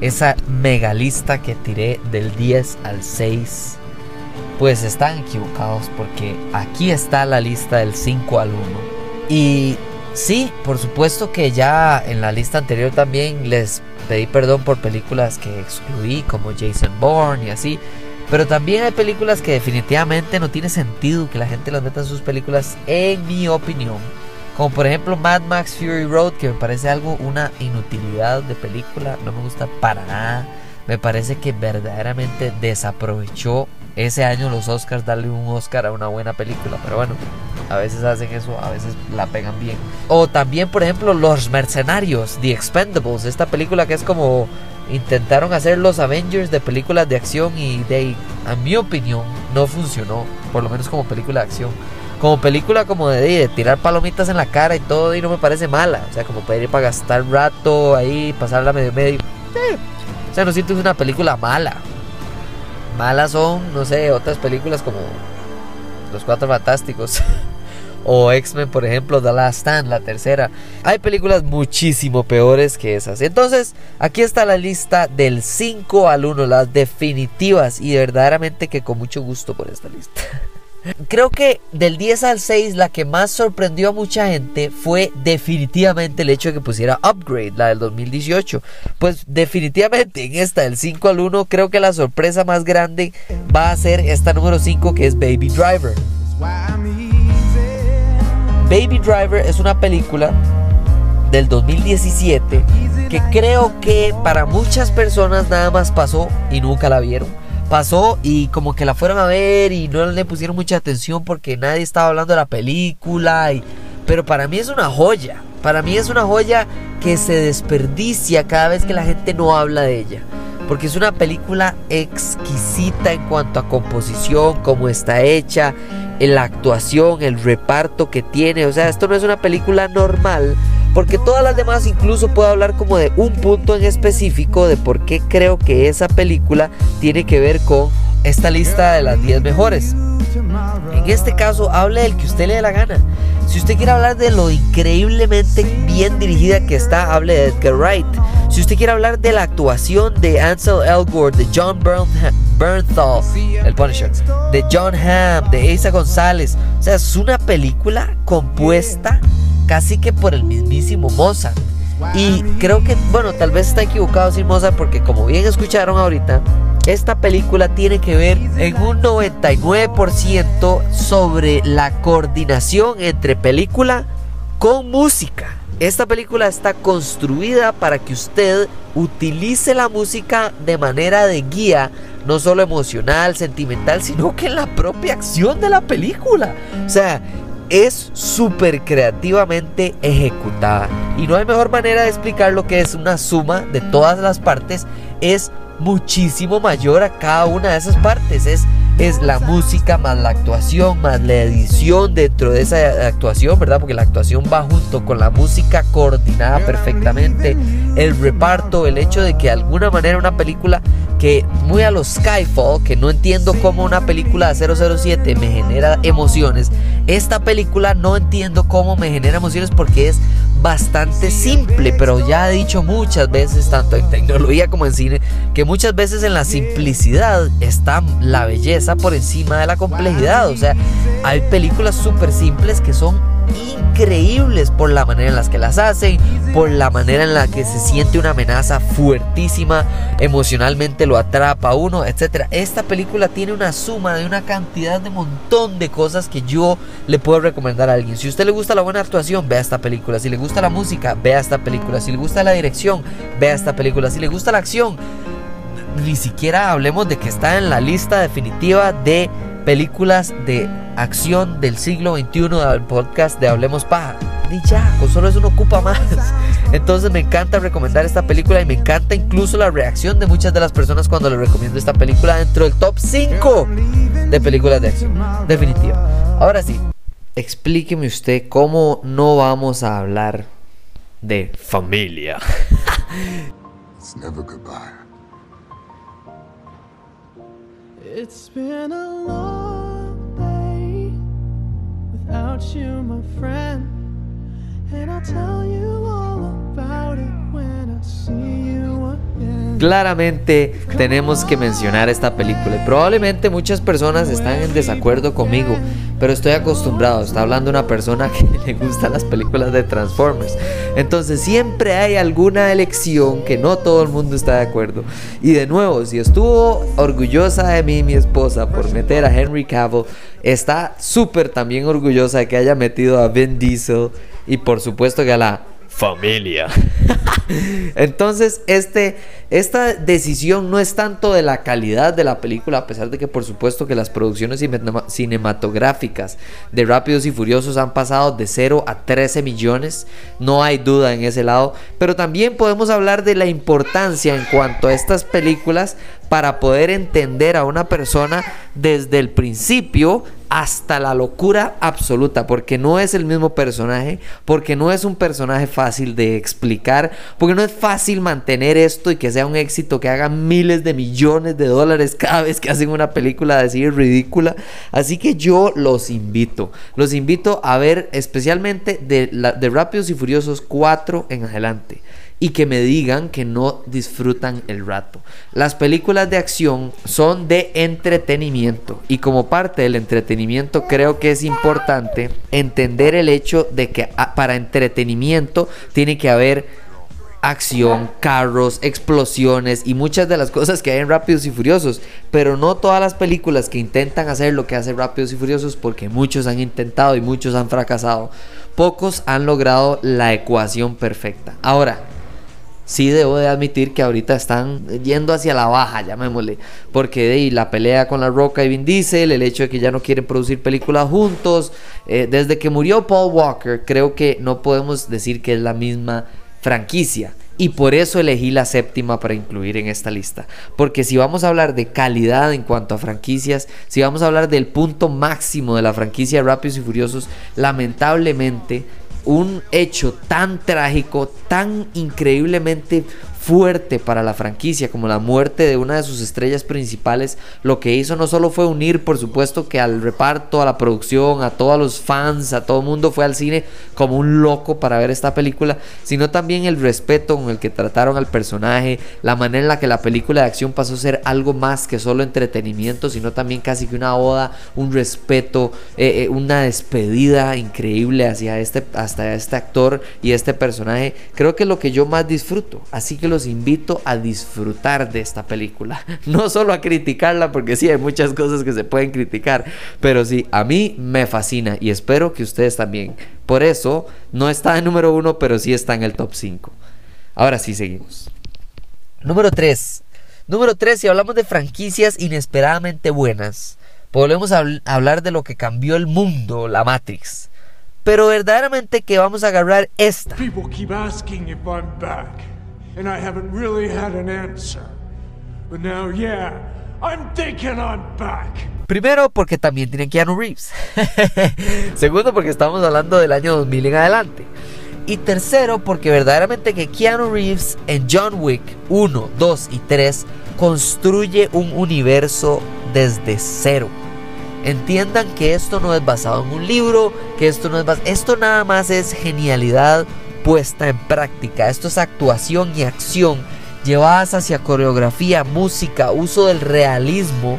esa mega lista que tiré del 10 al 6. Pues están equivocados porque aquí está la lista del 5 al 1. Y sí, por supuesto que ya en la lista anterior también les pedí perdón por películas que excluí como Jason Bourne y así. Pero también hay películas que definitivamente no tiene sentido que la gente las meta en sus películas, en mi opinión. Como por ejemplo Mad Max Fury Road, que me parece algo, una inutilidad de película, no me gusta para nada. Me parece que verdaderamente desaprovechó ese año los Oscars darle un Oscar a una buena película. Pero bueno, a veces hacen eso, a veces la pegan bien. O también, por ejemplo, Los Mercenarios, The Expendables, esta película que es como intentaron hacer los Avengers de películas de acción y de, a mi opinión, no funcionó, por lo menos como película de acción como película como de, tirar palomitas en la cara y todo y no me parece mala. O sea, como para ir para gastar rato ahí, pasarla medio medio. Eh. O sea, no siento que es una película mala. Malas son, no sé, otras películas como Los Cuatro Fantásticos. o X-Men, por ejemplo, The Last Stand, la tercera. Hay películas muchísimo peores que esas. Entonces, aquí está la lista del 5 al 1, las definitivas. Y verdaderamente que con mucho gusto por esta lista. Creo que del 10 al 6 la que más sorprendió a mucha gente fue definitivamente el hecho de que pusiera Upgrade, la del 2018. Pues definitivamente en esta del 5 al 1 creo que la sorpresa más grande va a ser esta número 5 que es Baby Driver. Baby Driver es una película del 2017 que creo que para muchas personas nada más pasó y nunca la vieron pasó y como que la fueron a ver y no le pusieron mucha atención porque nadie estaba hablando de la película. Y, pero para mí es una joya. Para mí es una joya que se desperdicia cada vez que la gente no habla de ella. Porque es una película exquisita en cuanto a composición, cómo está hecha, la actuación, el reparto que tiene. O sea, esto no es una película normal porque todas las demás incluso puedo hablar como de un punto en específico de por qué creo que esa película tiene que ver con esta lista de las 10 mejores. En este caso, hable del que usted le dé la gana. Si usted quiere hablar de lo increíblemente bien dirigida que está, hable de Edgar Wright. Si usted quiere hablar de la actuación de Ansel Elgort, de John Bernthal, el Punisher, de John Hamm, de Asa González, o sea, es una película compuesta casi que por el mismísimo Mozart. Y creo que, bueno, tal vez está equivocado sin Mozart porque como bien escucharon ahorita, esta película tiene que ver en un 99% sobre la coordinación entre película con música. Esta película está construida para que usted utilice la música de manera de guía, no solo emocional, sentimental, sino que en la propia acción de la película. O sea, es súper creativamente ejecutada. Y no hay mejor manera de explicar lo que es una suma de todas las partes. Es muchísimo mayor a cada una de esas partes. Es, es la música más la actuación, más la edición dentro de esa actuación, ¿verdad? Porque la actuación va junto con la música coordinada perfectamente. El reparto, el hecho de que de alguna manera una película que muy a los Skyfall, que no entiendo cómo una película de 007 me genera emociones, esta película no entiendo cómo me genera emociones porque es bastante simple, pero ya he dicho muchas veces, tanto en tecnología como en cine, que muchas veces en la simplicidad está la belleza por encima de la complejidad. O sea, hay películas súper simples que son increíbles por la manera en las que las hacen, por la manera en la que se siente una amenaza fuertísima, emocionalmente lo atrapa a uno, etc. Esta película tiene una suma de una cantidad de montón de cosas que yo le puedo recomendar a alguien. Si a usted le gusta la buena actuación, vea esta película. Si le gusta la música, vea esta película. Si le gusta la dirección, vea esta película. Si le gusta la acción, ni siquiera hablemos de que está en la lista definitiva de películas de acción del siglo XXI del podcast de Hablemos Paja. y ya, solo eso no ocupa más. Entonces me encanta recomendar esta película y me encanta incluso la reacción de muchas de las personas cuando les recomiendo esta película dentro del top 5 de películas de acción. Definitiva. Ahora sí, explíqueme usted cómo no vamos a hablar de familia. It's never goodbye. It's been a long day without you, my friend. Claramente tenemos que mencionar esta película y probablemente muchas personas están en desacuerdo conmigo, pero estoy acostumbrado, está hablando una persona que le gustan las películas de Transformers. Entonces siempre hay alguna elección que no todo el mundo está de acuerdo. Y de nuevo, si estuvo orgullosa de mí mi esposa por meter a Henry Cavill, está súper también orgullosa de que haya metido a Vin Diesel y por supuesto que a la familia. Entonces, este, esta decisión no es tanto de la calidad de la película, a pesar de que por supuesto que las producciones cinema- cinematográficas de Rápidos y Furiosos han pasado de 0 a 13 millones, no hay duda en ese lado, pero también podemos hablar de la importancia en cuanto a estas películas para poder entender a una persona desde el principio hasta la locura absoluta, porque no es el mismo personaje, porque no es un personaje fácil de explicar, porque no es fácil mantener esto y que sea un éxito, que haga miles de millones de dólares cada vez que hacen una película así ridícula. Así que yo los invito, los invito a ver especialmente de, de Rápidos y Furiosos 4 en adelante y que me digan que no disfrutan el rato. Las películas de acción son de entretenimiento y como parte del entretenimiento creo que es importante entender el hecho de que ah, para entretenimiento tiene que haber acción, carros, explosiones y muchas de las cosas que hay en Rápidos y Furiosos, pero no todas las películas que intentan hacer lo que hace Rápidos y Furiosos porque muchos han intentado y muchos han fracasado. Pocos han logrado la ecuación perfecta. Ahora, sí debo de admitir que ahorita están yendo hacia la baja, llamémosle, porque de la pelea con la Roca y Vin Diesel, el hecho de que ya no quieren producir películas juntos, eh, desde que murió Paul Walker, creo que no podemos decir que es la misma franquicia. Y por eso elegí la séptima para incluir en esta lista. Porque si vamos a hablar de calidad en cuanto a franquicias, si vamos a hablar del punto máximo de la franquicia Rápidos y Furiosos, lamentablemente un hecho tan trágico, tan increíblemente fuerte para la franquicia como la muerte de una de sus estrellas principales, lo que hizo no solo fue unir, por supuesto, que al reparto, a la producción, a todos los fans, a todo el mundo fue al cine como un loco para ver esta película, sino también el respeto con el que trataron al personaje, la manera en la que la película de acción pasó a ser algo más que solo entretenimiento, sino también casi que una oda, un respeto, eh, eh, una despedida increíble hacia este, hasta este actor y este personaje. Creo que es lo que yo más disfruto. Así que los invito a disfrutar de esta película. No solo a criticarla, porque sí hay muchas cosas que se pueden criticar. Pero sí, a mí me fascina y espero que ustedes también. Por eso no está en número uno, pero sí está en el top 5. Ahora sí seguimos. Número 3. Número 3, si hablamos de franquicias inesperadamente buenas, volvemos a habl- hablar de lo que cambió el mundo, la Matrix. Pero verdaderamente que vamos a agarrar esta. And I haven't really had an answer. But now, yeah, I'm thinking I'm back. Primero porque también tiene Keanu Reeves. Segundo porque estamos hablando del año 2000 en adelante. Y tercero porque verdaderamente que Keanu Reeves en John Wick 1, 2 y 3 construye un universo desde cero. Entiendan que esto no es basado en un libro, que esto no es bas- esto nada más es genialidad puesta en práctica. Esto es actuación y acción llevadas hacia coreografía, música, uso del realismo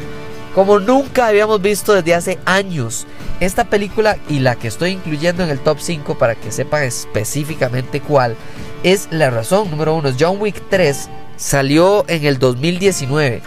como nunca habíamos visto desde hace años. Esta película y la que estoy incluyendo en el top 5 para que sepan específicamente cuál es la razón. Número uno, John Wick 3 salió en el 2019.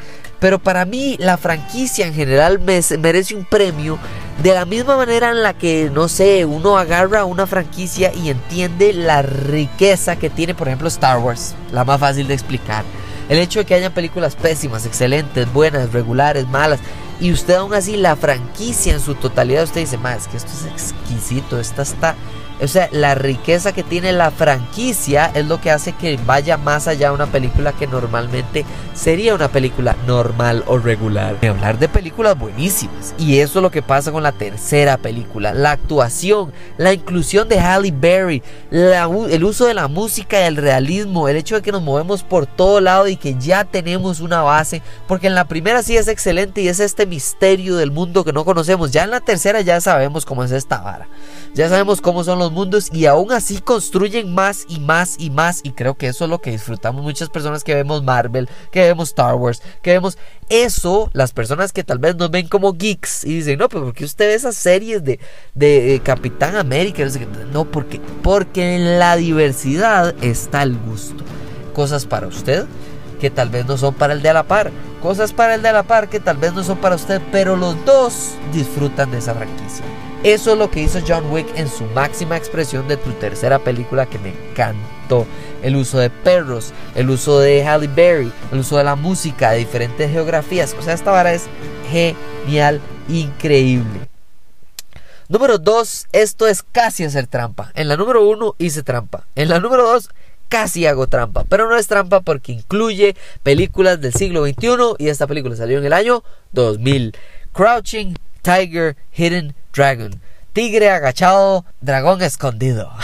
Pero para mí la franquicia en general me- merece un premio de la misma manera en la que, no sé, uno agarra una franquicia y entiende la riqueza que tiene, por ejemplo, Star Wars, la más fácil de explicar. El hecho de que hayan películas pésimas, excelentes, buenas, regulares, malas, y usted aún así la franquicia en su totalidad, usted dice, más, es que esto es exquisito, esta está O sea, la riqueza que tiene la franquicia es lo que hace que vaya más allá de una película que normalmente sería una película normal o regular. Hablar de películas buenísimas. Y eso es lo que pasa con la tercera película. La actuación, la inclusión de Halle Berry, el uso de la música el realismo, el hecho de que nos movemos por todo lado y que ya tenemos una base. Porque en la primera sí es excelente y es este misterio del mundo que no conocemos. Ya en la tercera ya sabemos cómo es esta vara. Ya sabemos cómo son los mundos y aún así construyen más y más y más. Y creo que eso es lo que disfrutamos muchas personas que vemos Marvel, que vemos Star Wars, que vemos eso, las personas que tal vez nos ven como geeks y dicen, no, pero ¿por qué usted ve esas series de, de, Capitán América? No, porque, porque en la diversidad está el gusto. Cosas para usted que tal vez no son para el de a la par. Cosas para el de a la par que tal vez no son para usted, pero los dos disfrutan de esa franquicia. Eso es lo que hizo John Wick en su máxima expresión de tu tercera película que me encantó. El uso de perros, el uso de Halle Berry, el uso de la música, de diferentes geografías. O sea, esta vara es genial, increíble. Número 2, esto es casi hacer trampa. En la número 1 hice trampa. En la número 2 casi hago trampa. Pero no es trampa porque incluye películas del siglo XXI y esta película salió en el año 2000. Crouching Tiger, Hidden Dragon. Tigre agachado, dragón escondido.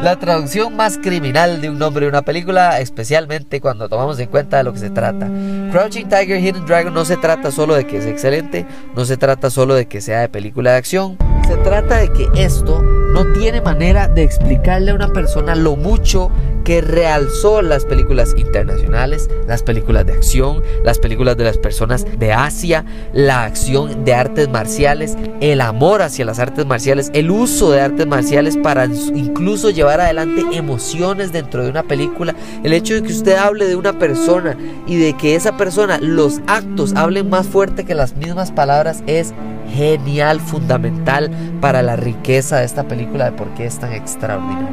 La traducción más criminal de un nombre de una película, especialmente cuando tomamos en cuenta de lo que se trata. Crouching Tiger, Hidden Dragon no se trata solo de que es excelente, no se trata solo de que sea de película de acción, se trata de que esto no tiene manera de explicarle a una persona lo mucho que realzó las películas internacionales, las películas de acción, las películas de las personas de Asia, la acción de artes marciales, el amor hacia las artes marciales, el uso de artes marciales para incluso llevar adelante emociones dentro de una película, el hecho de que usted hable de una persona y de que esa persona, los actos hablen más fuerte que las mismas palabras es genial, fundamental para la riqueza de esta película, de por qué es tan extraordinaria.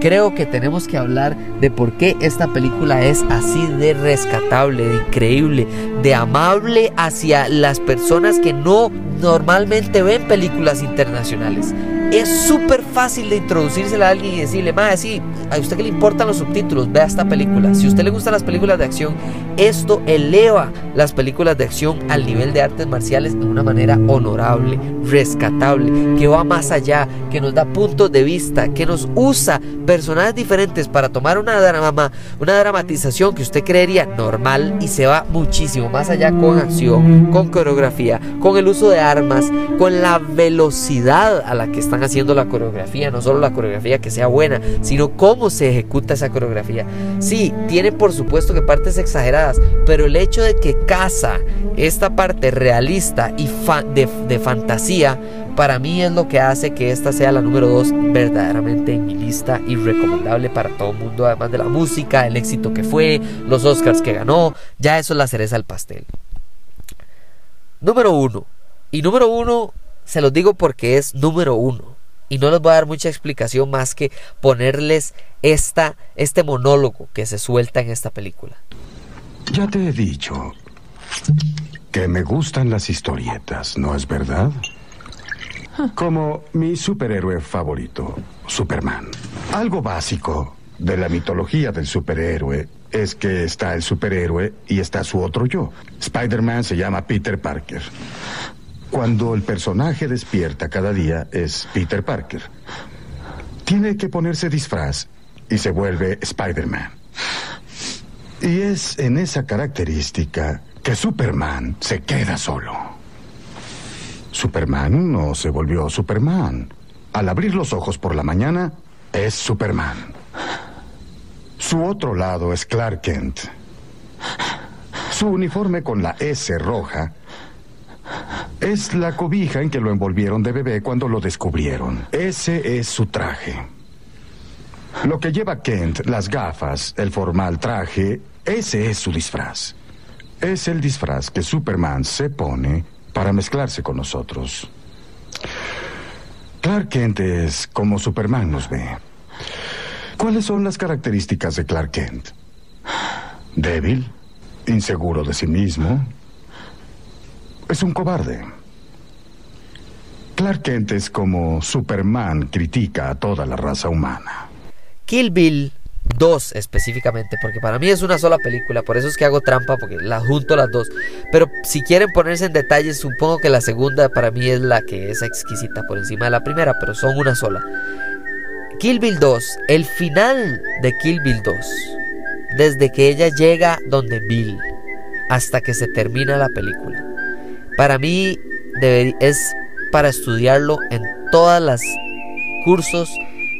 Creo que tenemos que hablar de por qué esta película es así de rescatable, de increíble, de amable hacia las personas que no normalmente ven películas internacionales. Es súper fácil de introducírsela a alguien y decirle, más sí, a usted que le importan los subtítulos, vea esta película. Si a usted le gustan las películas de acción, esto eleva las películas de acción al nivel de artes marciales de una manera honorable, rescatable, que va más allá, que nos da puntos de vista, que nos usa personajes diferentes para tomar una drama, una dramatización que usted creería normal y se va muchísimo más allá con acción, con coreografía, con el uso de armas, con la velocidad a la que están haciendo la coreografía, no solo la coreografía que sea buena, sino cómo se ejecuta esa coreografía. Sí, tiene por supuesto que partes exageradas, pero el hecho de que casa esta parte realista y de, de fantasía, para mí es lo que hace que esta sea la número 2 verdaderamente en mi lista y recomendable para todo el mundo, además de la música, el éxito que fue, los Oscars que ganó, ya eso es la cereza al pastel. Número 1. Y número 1 se los digo porque es número 1. Y no les voy a dar mucha explicación más que ponerles esta, este monólogo que se suelta en esta película. Ya te he dicho que me gustan las historietas, ¿no es verdad? Como mi superhéroe favorito, Superman. Algo básico de la mitología del superhéroe es que está el superhéroe y está su otro yo. Spider-Man se llama Peter Parker. Cuando el personaje despierta cada día es Peter Parker. Tiene que ponerse disfraz y se vuelve Spider-Man. Y es en esa característica que Superman se queda solo. Superman no se volvió Superman. Al abrir los ojos por la mañana, es Superman. Su otro lado es Clark Kent. Su uniforme con la S roja es la cobija en que lo envolvieron de bebé cuando lo descubrieron. Ese es su traje. Lo que lleva Kent, las gafas, el formal traje, ese es su disfraz. Es el disfraz que Superman se pone para mezclarse con nosotros. Clark Kent es como Superman nos ve. ¿Cuáles son las características de Clark Kent? Débil, inseguro de sí mismo, es un cobarde. Clark Kent es como Superman critica a toda la raza humana. Kill Bill 2 específicamente, porque para mí es una sola película, por eso es que hago trampa, porque la junto las dos. Pero si quieren ponerse en detalles, supongo que la segunda para mí es la que es exquisita por encima de la primera, pero son una sola. Kill Bill 2, el final de Kill Bill 2, desde que ella llega donde Bill hasta que se termina la película, para mí es para estudiarlo en todas las cursos,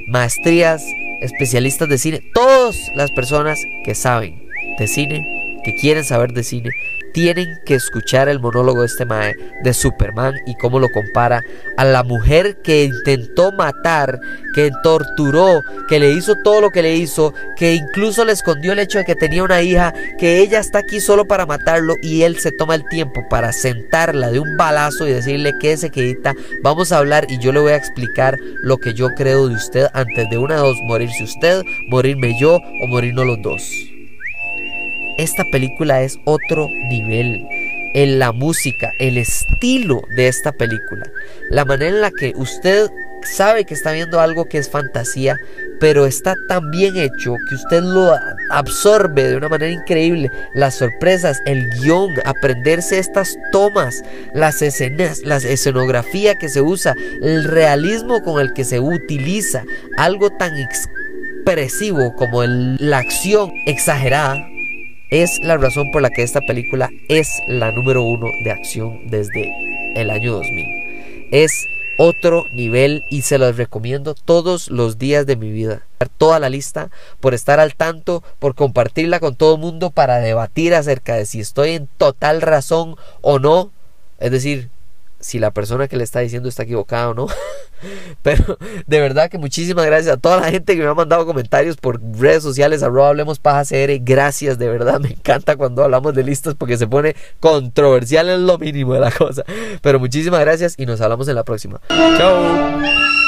maestrías, especialistas de cine, todas las personas que saben de cine, que quieren saber de cine, tienen que escuchar el monólogo de este Mae de Superman y cómo lo compara a la mujer que intentó matar, que torturó, que le hizo todo lo que le hizo, que incluso le escondió el hecho de que tenía una hija, que ella está aquí solo para matarlo y él se toma el tiempo para sentarla de un balazo y decirle que se quedita, vamos a hablar y yo le voy a explicar lo que yo creo de usted antes de una dos, morirse usted, morirme yo o morirnos los dos esta película es otro nivel. En la música, el estilo de esta película, la manera en la que usted sabe que está viendo algo que es fantasía, pero está tan bien hecho que usted lo absorbe de una manera increíble. Las sorpresas, el guion, aprenderse estas tomas, las escenas, la escenografía que se usa, el realismo con el que se utiliza, algo tan expresivo como la acción exagerada es la razón por la que esta película es la número uno de acción desde el año 2000. Es otro nivel y se los recomiendo todos los días de mi vida. Toda la lista por estar al tanto, por compartirla con todo el mundo para debatir acerca de si estoy en total razón o no. Es decir, si la persona que le está diciendo está equivocada o no. Pero de verdad que muchísimas gracias a toda la gente que me ha mandado comentarios por redes sociales, arroba hablemos paja CR. Gracias, de verdad, me encanta cuando hablamos de listas porque se pone controversial en lo mínimo de la cosa. Pero muchísimas gracias y nos hablamos en la próxima. Chao.